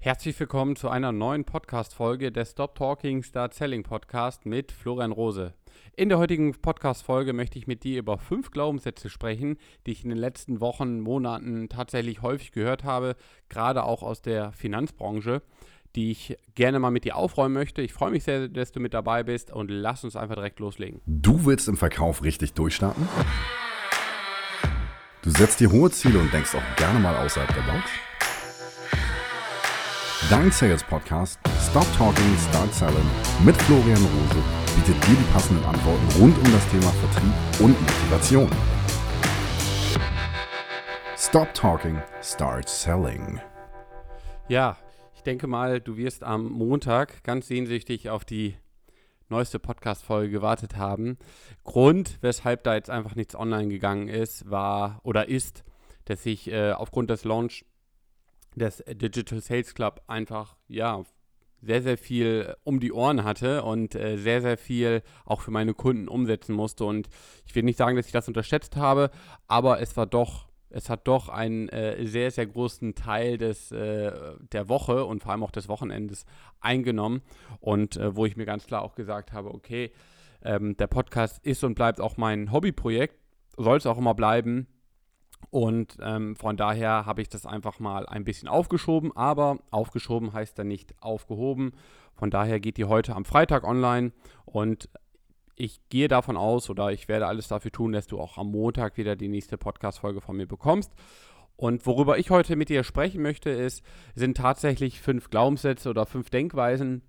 Herzlich willkommen zu einer neuen Podcast-Folge des Stop Talking Start Selling Podcast mit Florian Rose. In der heutigen Podcast-Folge möchte ich mit dir über fünf Glaubenssätze sprechen, die ich in den letzten Wochen, Monaten tatsächlich häufig gehört habe, gerade auch aus der Finanzbranche, die ich gerne mal mit dir aufräumen möchte. Ich freue mich sehr, dass du mit dabei bist und lass uns einfach direkt loslegen. Du willst im Verkauf richtig durchstarten? Du setzt dir hohe Ziele und denkst auch gerne mal außerhalb der Box? Dein Sales Podcast Stop Talking, Start Selling mit Florian Rose bietet dir die passenden Antworten rund um das Thema Vertrieb und Motivation. Stop Talking, Start Selling. Ja, ich denke mal, du wirst am Montag ganz sehnsüchtig auf die neueste Podcast-Folge gewartet haben. Grund, weshalb da jetzt einfach nichts online gegangen ist, war oder ist, dass ich äh, aufgrund des Launch des Digital Sales Club einfach, ja, sehr, sehr viel um die Ohren hatte und äh, sehr, sehr viel auch für meine Kunden umsetzen musste. Und ich will nicht sagen, dass ich das unterschätzt habe, aber es war doch, es hat doch einen äh, sehr, sehr großen Teil des, äh, der Woche und vor allem auch des Wochenendes eingenommen. Und äh, wo ich mir ganz klar auch gesagt habe, okay, ähm, der Podcast ist und bleibt auch mein Hobbyprojekt, soll es auch immer bleiben. Und ähm, von daher habe ich das einfach mal ein bisschen aufgeschoben, aber aufgeschoben heißt dann nicht aufgehoben. Von daher geht die heute am Freitag online und ich gehe davon aus oder ich werde alles dafür tun, dass du auch am Montag wieder die nächste Podcast-Folge von mir bekommst. Und worüber ich heute mit dir sprechen möchte, ist, sind tatsächlich fünf Glaubenssätze oder fünf Denkweisen,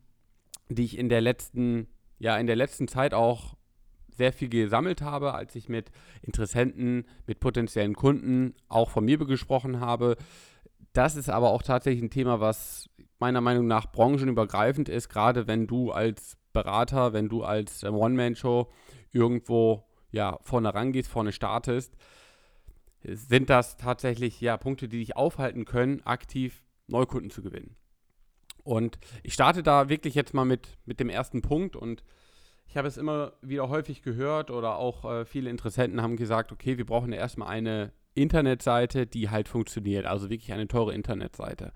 die ich in der letzten, ja, in der letzten Zeit auch sehr viel gesammelt habe, als ich mit Interessenten, mit potenziellen Kunden auch von mir gesprochen habe. Das ist aber auch tatsächlich ein Thema, was meiner Meinung nach branchenübergreifend ist, gerade wenn du als Berater, wenn du als ähm, One-Man-Show irgendwo ja, vorne rangehst, vorne startest, sind das tatsächlich ja Punkte, die dich aufhalten können, aktiv Neukunden zu gewinnen. Und ich starte da wirklich jetzt mal mit, mit dem ersten Punkt und ich habe es immer wieder häufig gehört oder auch äh, viele Interessenten haben gesagt, okay, wir brauchen ja erstmal eine Internetseite, die halt funktioniert, also wirklich eine teure Internetseite.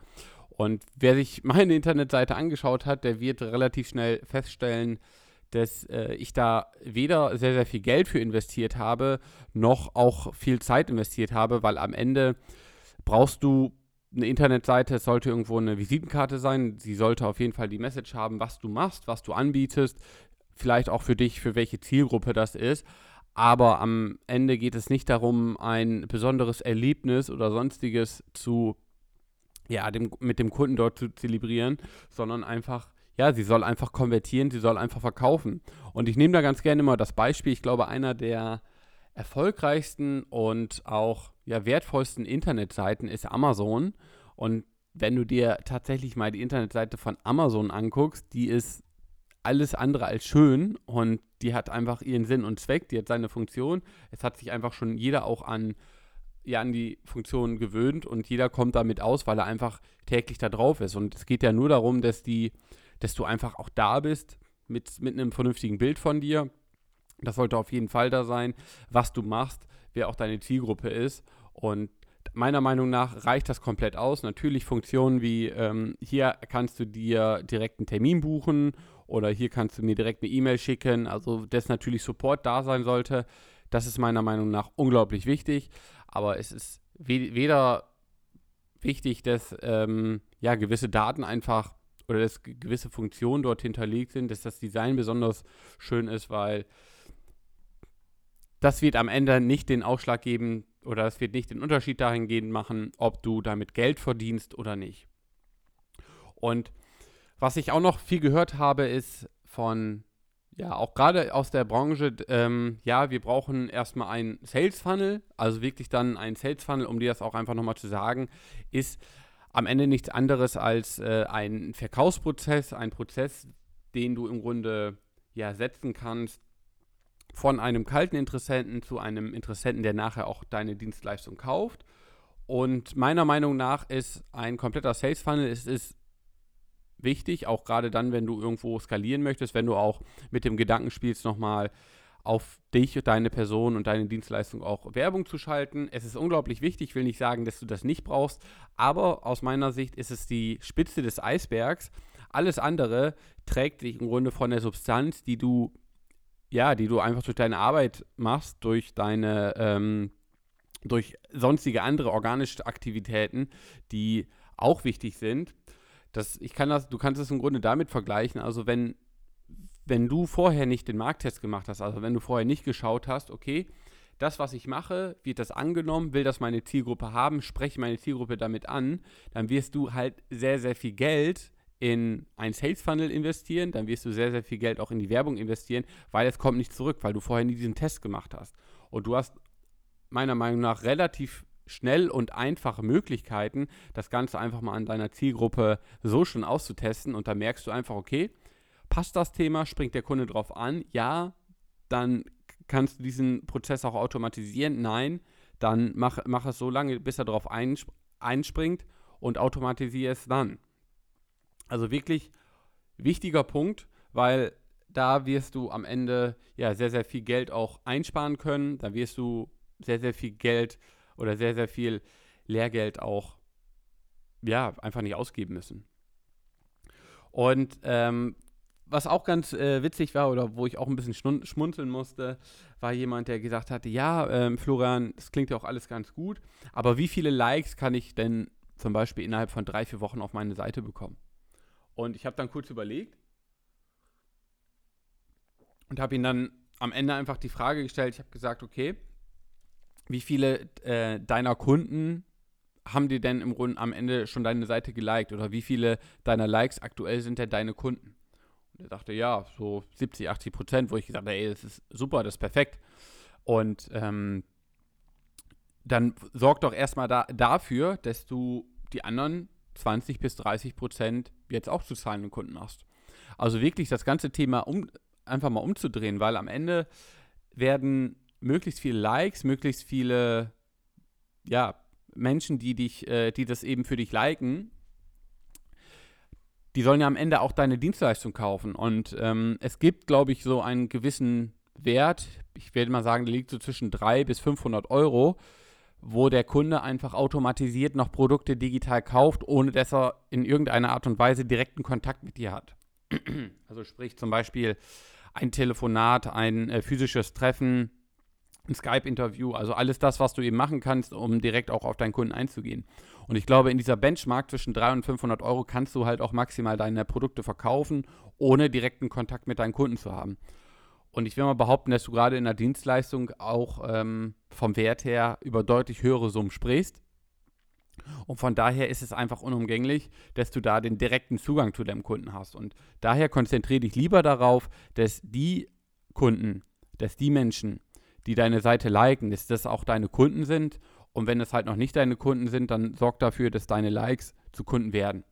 Und wer sich meine Internetseite angeschaut hat, der wird relativ schnell feststellen, dass äh, ich da weder sehr, sehr viel Geld für investiert habe, noch auch viel Zeit investiert habe, weil am Ende brauchst du eine Internetseite, es sollte irgendwo eine Visitenkarte sein. Sie sollte auf jeden Fall die Message haben, was du machst, was du anbietest, vielleicht auch für dich, für welche Zielgruppe das ist. Aber am Ende geht es nicht darum, ein besonderes Erlebnis oder sonstiges zu, ja, dem, mit dem Kunden dort zu zelebrieren, sondern einfach, ja, sie soll einfach konvertieren, sie soll einfach verkaufen. Und ich nehme da ganz gerne mal das Beispiel, ich glaube, einer der erfolgreichsten und auch ja, wertvollsten Internetseiten ist Amazon. Und wenn du dir tatsächlich mal die Internetseite von Amazon anguckst, die ist alles andere als schön und die hat einfach ihren Sinn und Zweck, die hat seine Funktion. Es hat sich einfach schon jeder auch an, ja, an die Funktion gewöhnt und jeder kommt damit aus, weil er einfach täglich da drauf ist. Und es geht ja nur darum, dass die, dass du einfach auch da bist mit, mit einem vernünftigen Bild von dir. Das sollte auf jeden Fall da sein, was du machst, wer auch deine Zielgruppe ist. Und meiner Meinung nach reicht das komplett aus. Natürlich Funktionen wie ähm, hier kannst du dir direkt einen Termin buchen oder hier kannst du mir direkt eine E-Mail schicken. Also, dass natürlich Support da sein sollte, das ist meiner Meinung nach unglaublich wichtig. Aber es ist weder wichtig, dass ähm, ja, gewisse Daten einfach oder dass gewisse Funktionen dort hinterlegt sind, dass das Design besonders schön ist, weil das wird am Ende nicht den Ausschlag geben oder das wird nicht den Unterschied dahingehend machen, ob du damit Geld verdienst oder nicht. Und was ich auch noch viel gehört habe, ist von, ja, auch gerade aus der Branche, ähm, ja, wir brauchen erstmal einen Sales Funnel, also wirklich dann einen Sales Funnel, um dir das auch einfach nochmal zu sagen, ist am Ende nichts anderes als äh, ein Verkaufsprozess, ein Prozess, den du im Grunde ja setzen kannst von einem kalten Interessenten zu einem Interessenten, der nachher auch deine Dienstleistung kauft. Und meiner Meinung nach ist ein kompletter Sales Funnel, es ist wichtig, auch gerade dann, wenn du irgendwo skalieren möchtest, wenn du auch mit dem Gedanken spielst, nochmal auf dich, deine Person und deine Dienstleistung auch Werbung zu schalten. Es ist unglaublich wichtig, ich will nicht sagen, dass du das nicht brauchst, aber aus meiner Sicht ist es die Spitze des Eisbergs. Alles andere trägt sich im Grunde von der Substanz, die du, ja, die du einfach durch deine Arbeit machst, durch deine, ähm, durch sonstige andere organische Aktivitäten, die auch wichtig sind. Das, ich kann das, du kannst es im Grunde damit vergleichen. Also wenn wenn du vorher nicht den Markttest gemacht hast, also wenn du vorher nicht geschaut hast, okay, das, was ich mache, wird das angenommen, will das meine Zielgruppe haben, spreche meine Zielgruppe damit an, dann wirst du halt sehr, sehr viel Geld in ein Sales Funnel investieren, dann wirst du sehr, sehr viel Geld auch in die Werbung investieren, weil es kommt nicht zurück, weil du vorher nie diesen Test gemacht hast. Und du hast meiner Meinung nach relativ schnell und einfache Möglichkeiten, das Ganze einfach mal an deiner Zielgruppe so schon auszutesten und da merkst du einfach, okay, passt das Thema, springt der Kunde drauf an? Ja, dann kannst du diesen Prozess auch automatisieren. Nein, dann mach, mach es so lange, bis er einsp einspringt und automatisiere es dann. Also wirklich wichtiger Punkt, weil da wirst du am Ende ja sehr, sehr viel Geld auch einsparen können. Da wirst du sehr, sehr viel Geld oder sehr, sehr viel Lehrgeld auch ja, einfach nicht ausgeben müssen. Und ähm, was auch ganz äh, witzig war oder wo ich auch ein bisschen schmunzeln musste, war jemand, der gesagt hatte, ja, ähm, Florian, das klingt ja auch alles ganz gut, aber wie viele Likes kann ich denn zum Beispiel innerhalb von drei, vier Wochen auf meine Seite bekommen? Und ich habe dann kurz überlegt und habe ihn dann am Ende einfach die Frage gestellt, ich habe gesagt, okay, wie viele äh, deiner Kunden haben dir denn im Grunde am Ende schon deine Seite geliked oder wie viele deiner Likes aktuell sind denn deine Kunden? Und er sagte, ja, so 70, 80 Prozent, wo ich gesagt habe, ey, das ist super, das ist perfekt. Und ähm, dann sorg doch erstmal da, dafür, dass du die anderen 20 bis 30 Prozent jetzt auch zu zahlenden Kunden hast. Also wirklich das ganze Thema um, einfach mal umzudrehen, weil am Ende werden möglichst viele Likes, möglichst viele ja, Menschen, die dich, äh, die das eben für dich liken, die sollen ja am Ende auch deine Dienstleistung kaufen. Und ähm, es gibt, glaube ich, so einen gewissen Wert, ich werde mal sagen, der liegt so zwischen 300 bis 500 Euro, wo der Kunde einfach automatisiert noch Produkte digital kauft, ohne dass er in irgendeiner Art und Weise direkten Kontakt mit dir hat. also sprich zum Beispiel ein Telefonat, ein äh, physisches Treffen, ein Skype-Interview, also alles das, was du eben machen kannst, um direkt auch auf deinen Kunden einzugehen. Und ich glaube, in dieser Benchmark zwischen 300 und 500 Euro kannst du halt auch maximal deine Produkte verkaufen, ohne direkten Kontakt mit deinen Kunden zu haben. Und ich will mal behaupten, dass du gerade in der Dienstleistung auch ähm, vom Wert her über deutlich höhere Summen sprichst. Und von daher ist es einfach unumgänglich, dass du da den direkten Zugang zu deinem Kunden hast. Und daher konzentriere dich lieber darauf, dass die Kunden, dass die Menschen, die deine Seite liken, dass das auch deine Kunden sind. Und wenn es halt noch nicht deine Kunden sind, dann sorg dafür, dass deine Likes zu Kunden werden.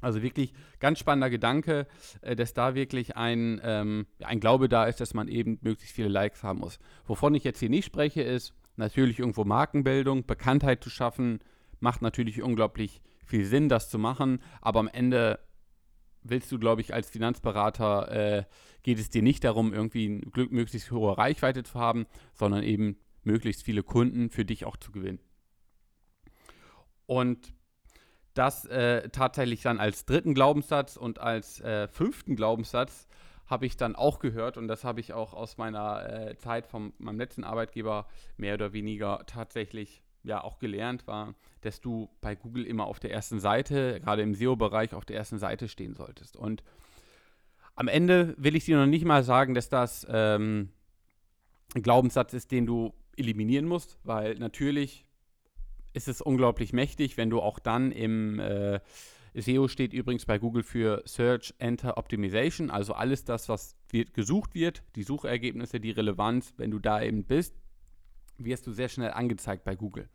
Also wirklich ganz spannender Gedanke, äh, dass da wirklich ein, ähm, ein Glaube da ist, dass man eben möglichst viele Likes haben muss. Wovon ich jetzt hier nicht spreche, ist natürlich irgendwo Markenbildung, Bekanntheit zu schaffen, macht natürlich unglaublich viel Sinn, das zu machen, aber am Ende willst du, glaube ich, als Finanzberater, äh, geht es dir nicht darum, irgendwie eine möglichst hohe Reichweite zu haben, sondern eben möglichst viele Kunden für dich auch zu gewinnen. Und das äh, tatsächlich dann als dritten Glaubenssatz und als äh, fünften Glaubenssatz habe ich dann auch gehört und das habe ich auch aus meiner äh, Zeit von meinem letzten Arbeitgeber mehr oder weniger tatsächlich ja auch gelernt war, dass du bei Google immer auf der ersten Seite, gerade im SEO-Bereich, auf der ersten Seite stehen solltest. Und am Ende will ich dir noch nicht mal sagen, dass das ähm, ein Glaubenssatz ist, den du eliminieren musst, weil natürlich ist es unglaublich mächtig, wenn du auch dann im äh, SEO steht übrigens bei Google für Search Enter Optimization, also alles das, was wird, gesucht wird, die Suchergebnisse, die Relevanz, wenn du da eben bist, wirst du sehr schnell angezeigt bei Google.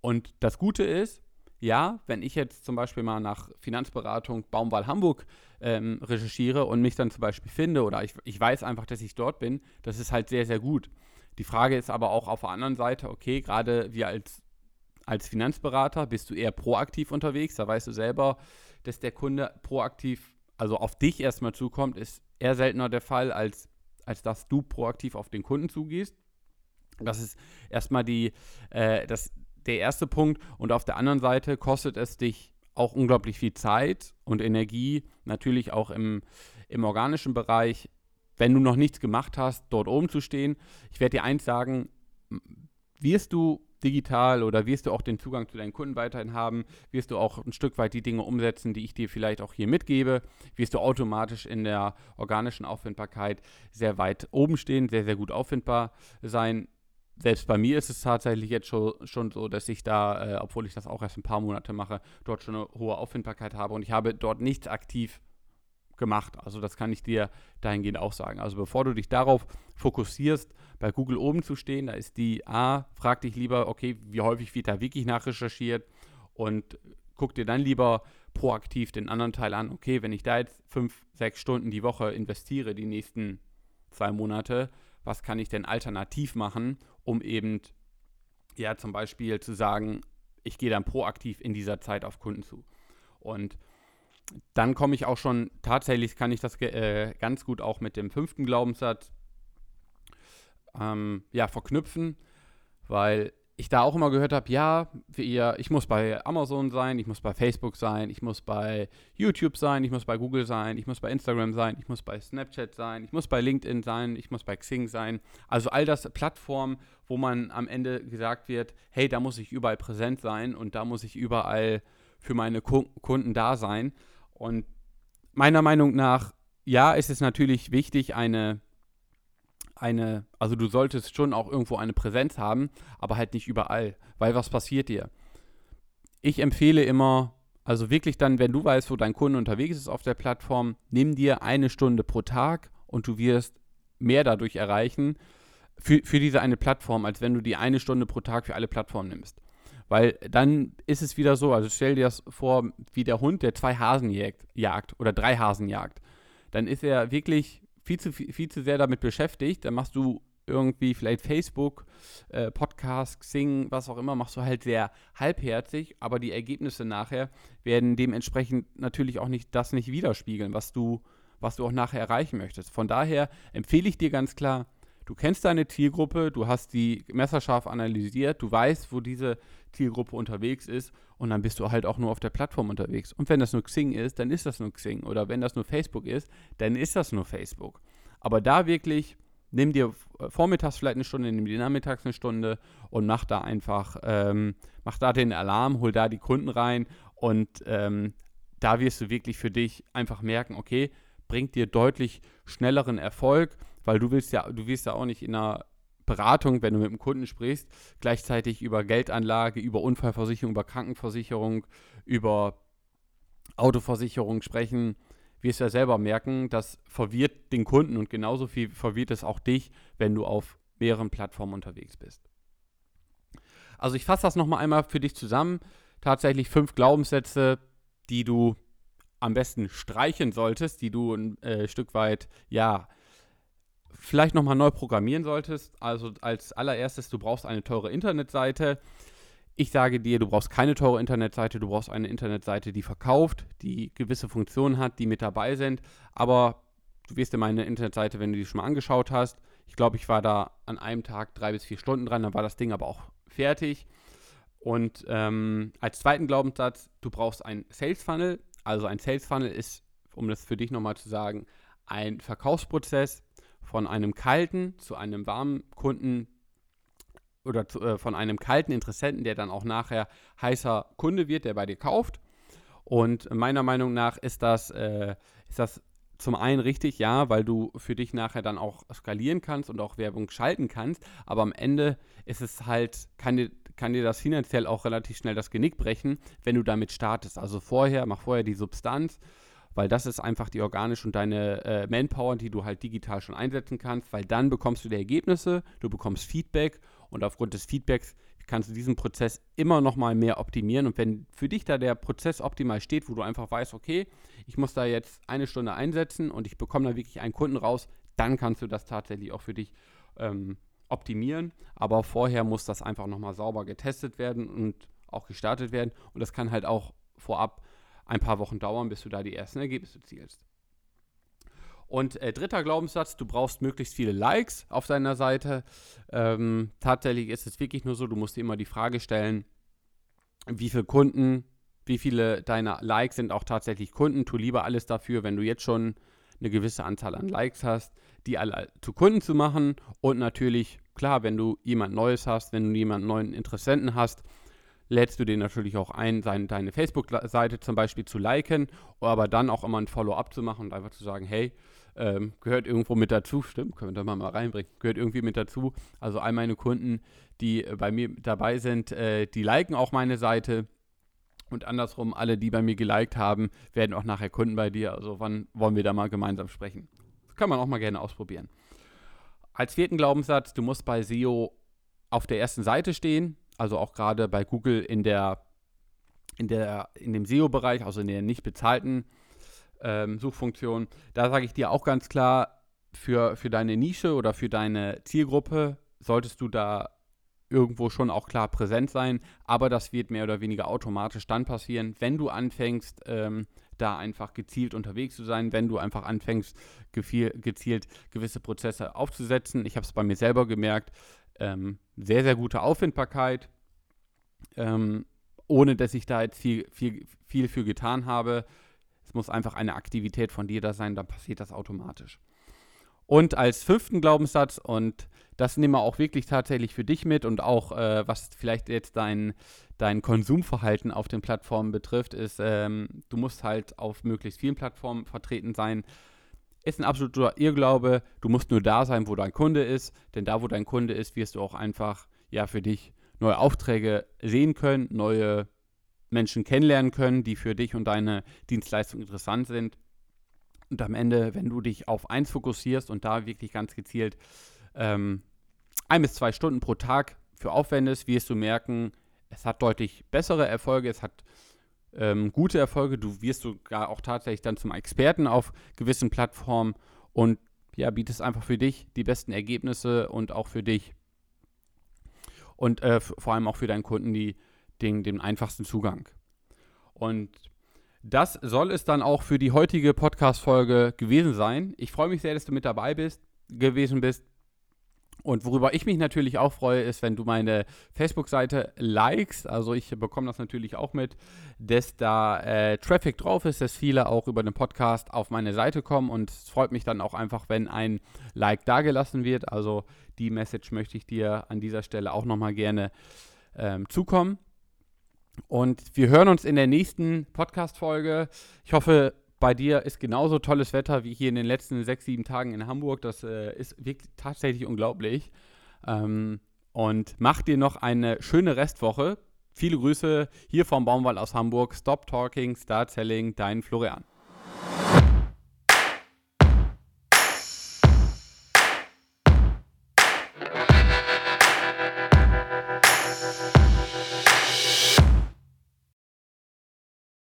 Und das Gute ist, ja, wenn ich jetzt zum Beispiel mal nach Finanzberatung Baumwall Hamburg ähm, recherchiere und mich dann zum Beispiel finde oder ich, ich weiß einfach, dass ich dort bin, das ist halt sehr, sehr gut. Die Frage ist aber auch auf der anderen Seite, okay, gerade wir als, als Finanzberater bist du eher proaktiv unterwegs, da weißt du selber, dass der Kunde proaktiv, also auf dich erstmal zukommt, ist eher seltener der Fall als als dass du proaktiv auf den Kunden zugehst. Das ist erstmal die, äh, das, der erste Punkt. Und auf der anderen Seite kostet es dich auch unglaublich viel Zeit und Energie, natürlich auch im, im organischen Bereich, wenn du noch nichts gemacht hast, dort oben zu stehen. Ich werde dir eins sagen, wirst du digital oder wirst du auch den Zugang zu deinen Kunden weiterhin haben, wirst du auch ein Stück weit die Dinge umsetzen, die ich dir vielleicht auch hier mitgebe, wirst du automatisch in der organischen Auffindbarkeit sehr weit oben stehen, sehr, sehr gut auffindbar sein. Selbst bei mir ist es tatsächlich jetzt schon, schon so, dass ich da, äh, obwohl ich das auch erst ein paar Monate mache, dort schon eine hohe Auffindbarkeit habe und ich habe dort nichts aktiv gemacht. Also das kann ich dir dahingehend auch sagen. Also bevor du dich darauf fokussierst, bei Google oben zu stehen, da ist die A, frag dich lieber, okay, wie häufig wird da wirklich nachrecherchiert und guck dir dann lieber proaktiv den anderen Teil an, okay, wenn ich da jetzt fünf, sechs Stunden die Woche investiere, die nächsten zwei Monate, was kann ich denn alternativ machen, um eben, ja, zum Beispiel zu sagen, ich gehe dann proaktiv in dieser Zeit auf Kunden zu. Und dann komme ich auch schon, tatsächlich kann ich das äh, ganz gut auch mit dem fünften Glaubenssatz ähm, ja, verknüpfen, weil ich da auch immer gehört habe, ja, ihr, ich muss bei Amazon sein, ich muss bei Facebook sein, ich muss bei YouTube sein, ich muss bei Google sein, ich muss bei Instagram sein, ich muss bei Snapchat sein, ich muss bei LinkedIn sein, ich muss bei Xing sein. Also all das Plattformen, wo man am Ende gesagt wird, hey, da muss ich überall präsent sein und da muss ich überall für meine Kunden da sein. Und meiner Meinung nach, ja, ist es natürlich wichtig, eine, eine, also du solltest schon auch irgendwo eine Präsenz haben, aber halt nicht überall, weil was passiert dir? Ich empfehle immer, also wirklich dann, wenn du weißt, wo dein Kunde unterwegs ist auf der Plattform, nimm dir eine Stunde pro Tag und du wirst mehr dadurch erreichen für, für diese eine Plattform, als wenn du die eine Stunde pro Tag für alle Plattformen nimmst. Weil dann ist es wieder so, also stell dir das vor, wie der Hund, der zwei Hasen jagt, jagt oder drei Hasen jagt. Dann ist er wirklich viel zu, viel zu sehr damit beschäftigt. Dann machst du irgendwie vielleicht Facebook, äh, Podcast, Xing, was auch immer, machst du halt sehr halbherzig, aber die Ergebnisse nachher werden dementsprechend natürlich auch nicht das nicht widerspiegeln, was du, was du auch nachher erreichen möchtest. Von daher empfehle ich dir ganz klar, du kennst deine Zielgruppe, du hast die messerscharf analysiert, du weißt, wo diese Zielgruppe unterwegs ist und dann bist du halt auch nur auf der Plattform unterwegs. Und wenn das nur Xing ist, dann ist das nur Xing. Oder wenn das nur Facebook ist, dann ist das nur Facebook. Aber da wirklich, nimm dir vormittags vielleicht eine Stunde, nimm dir nachmittags eine Stunde und mach da einfach, ähm, mach da den Alarm, hol da die Kunden rein und ähm, da wirst du wirklich für dich einfach merken, okay, bringt dir deutlich schnelleren Erfolg weil du willst ja, du wirst ja auch nicht in einer Beratung, wenn du mit dem Kunden sprichst, gleichzeitig über Geldanlage, über Unfallversicherung, über Krankenversicherung, über Autoversicherung sprechen, wirst du ja selber merken, das verwirrt den Kunden und genauso viel verwirrt es auch dich, wenn du auf mehreren Plattformen unterwegs bist. Also ich fasse das nochmal einmal für dich zusammen. Tatsächlich fünf Glaubenssätze, die du am besten streichen solltest, die du ein äh, Stück weit, ja, vielleicht nochmal neu programmieren solltest. Also als allererstes, du brauchst eine teure Internetseite. Ich sage dir, du brauchst keine teure Internetseite, du brauchst eine Internetseite, die verkauft, die gewisse Funktionen hat, die mit dabei sind. Aber du wirst dir meine Internetseite, wenn du die schon mal angeschaut hast. Ich glaube, ich war da an einem Tag drei bis vier Stunden dran, dann war das Ding aber auch fertig. Und ähm, als zweiten Glaubenssatz, du brauchst einen Sales Funnel. Also ein Sales Funnel ist, um das für dich nochmal zu sagen, ein Verkaufsprozess, von einem kalten zu einem warmen Kunden oder zu, äh, von einem kalten Interessenten, der dann auch nachher heißer Kunde wird, der bei dir kauft. Und meiner Meinung nach ist das, äh, ist das zum einen richtig, ja, weil du für dich nachher dann auch skalieren kannst und auch Werbung schalten kannst, aber am Ende ist es halt, kann dir, kann dir das finanziell auch relativ schnell das Genick brechen, wenn du damit startest. Also vorher, mach vorher die Substanz, weil das ist einfach die organische und deine äh, Manpower, die du halt digital schon einsetzen kannst, weil dann bekommst du die Ergebnisse, du bekommst Feedback und aufgrund des Feedbacks kannst du diesen Prozess immer noch mal mehr optimieren. Und wenn für dich da der Prozess optimal steht, wo du einfach weißt, okay, ich muss da jetzt eine Stunde einsetzen und ich bekomme da wirklich einen Kunden raus, dann kannst du das tatsächlich auch für dich ähm, optimieren, aber vorher muss das einfach noch mal sauber getestet werden und auch gestartet werden. Und das kann halt auch vorab ein paar Wochen dauern, bis du da die ersten Ergebnisse zielst. Und äh, dritter Glaubenssatz, du brauchst möglichst viele Likes auf deiner Seite. Ähm, tatsächlich ist es wirklich nur so, du musst dir immer die Frage stellen, wie viele Kunden, wie viele deiner Likes sind auch tatsächlich Kunden. Tu lieber alles dafür, wenn du jetzt schon eine gewisse Anzahl an Likes hast, die alle zu Kunden zu machen. Und natürlich, klar, wenn du jemand Neues hast, wenn du jemanden neuen Interessenten hast, lädst du den natürlich auch ein, seine, deine Facebook-Seite zum Beispiel zu liken, aber dann auch immer ein Follow-up zu machen und einfach zu sagen, hey, ähm, gehört irgendwo mit dazu, stimmt, können wir da mal reinbringen, gehört irgendwie mit dazu. Also all meine Kunden, die äh, bei mir dabei sind, äh, die liken auch meine Seite. Und andersrum, alle, die bei mir geliked haben, werden auch nachher Kunden bei dir. Also wann wollen wir da mal gemeinsam sprechen? Das kann man auch mal gerne ausprobieren. Als vierten Glaubenssatz, du musst bei SEO auf der ersten Seite stehen, also auch gerade bei Google in der in der in dem SEO-Bereich, also in der nicht bezahlten ähm, Suchfunktion. Da sage ich dir auch ganz klar, für, für deine Nische oder für deine Zielgruppe solltest du da irgendwo schon auch klar präsent sein, aber das wird mehr oder weniger automatisch dann passieren, wenn du anfängst, ähm, da einfach gezielt unterwegs zu sein, wenn du einfach anfängst, gezielt gewisse Prozesse aufzusetzen. Ich habe es bei mir selber gemerkt, ähm, sehr, sehr gute Auffindbarkeit, ähm, ohne dass ich da jetzt viel, viel, viel für getan habe. Es muss einfach eine Aktivität von dir da sein, dann passiert das automatisch. Und als fünften Glaubenssatz, und das nehmen wir auch wirklich tatsächlich für dich mit und auch äh, was vielleicht jetzt dein, dein Konsumverhalten auf den Plattformen betrifft, ist, ähm, du musst halt auf möglichst vielen Plattformen vertreten sein. Ist ein absoluter Irrglaube. Du musst nur da sein, wo dein Kunde ist, denn da, wo dein Kunde ist, wirst du auch einfach ja für dich neue Aufträge sehen können, neue Menschen kennenlernen können, die für dich und deine Dienstleistung interessant sind. Und am Ende, wenn du dich auf eins fokussierst und da wirklich ganz gezielt ähm, ein bis zwei Stunden pro Tag für aufwendest, wirst du merken, es hat deutlich bessere Erfolge, es hat ähm, gute Erfolge, du wirst sogar auch tatsächlich dann zum Experten auf gewissen Plattformen und ja, bietest einfach für dich die besten Ergebnisse und auch für dich und äh, vor allem auch für deinen Kunden die den, den einfachsten Zugang. Und das soll es dann auch für die heutige Podcast-Folge gewesen sein. Ich freue mich sehr, dass du mit dabei bist, gewesen bist. Und worüber ich mich natürlich auch freue, ist, wenn du meine Facebook-Seite likest. Also ich bekomme das natürlich auch mit, dass da äh, Traffic drauf ist, dass viele auch über den Podcast auf meine Seite kommen. Und es freut mich dann auch einfach, wenn ein Like dagelassen wird. Also die Message möchte ich dir an dieser Stelle auch nochmal gerne ähm, zukommen. Und wir hören uns in der nächsten Podcast-Folge. Ich hoffe, bei dir ist genauso tolles Wetter wie hier in den letzten sechs, sieben Tagen in Hamburg. Das äh, ist wirklich tatsächlich unglaublich. Ähm, und mach dir noch eine schöne Restwoche. Viele Grüße hier vom Baumwall aus Hamburg. Stop Talking, Start Selling, dein Florian.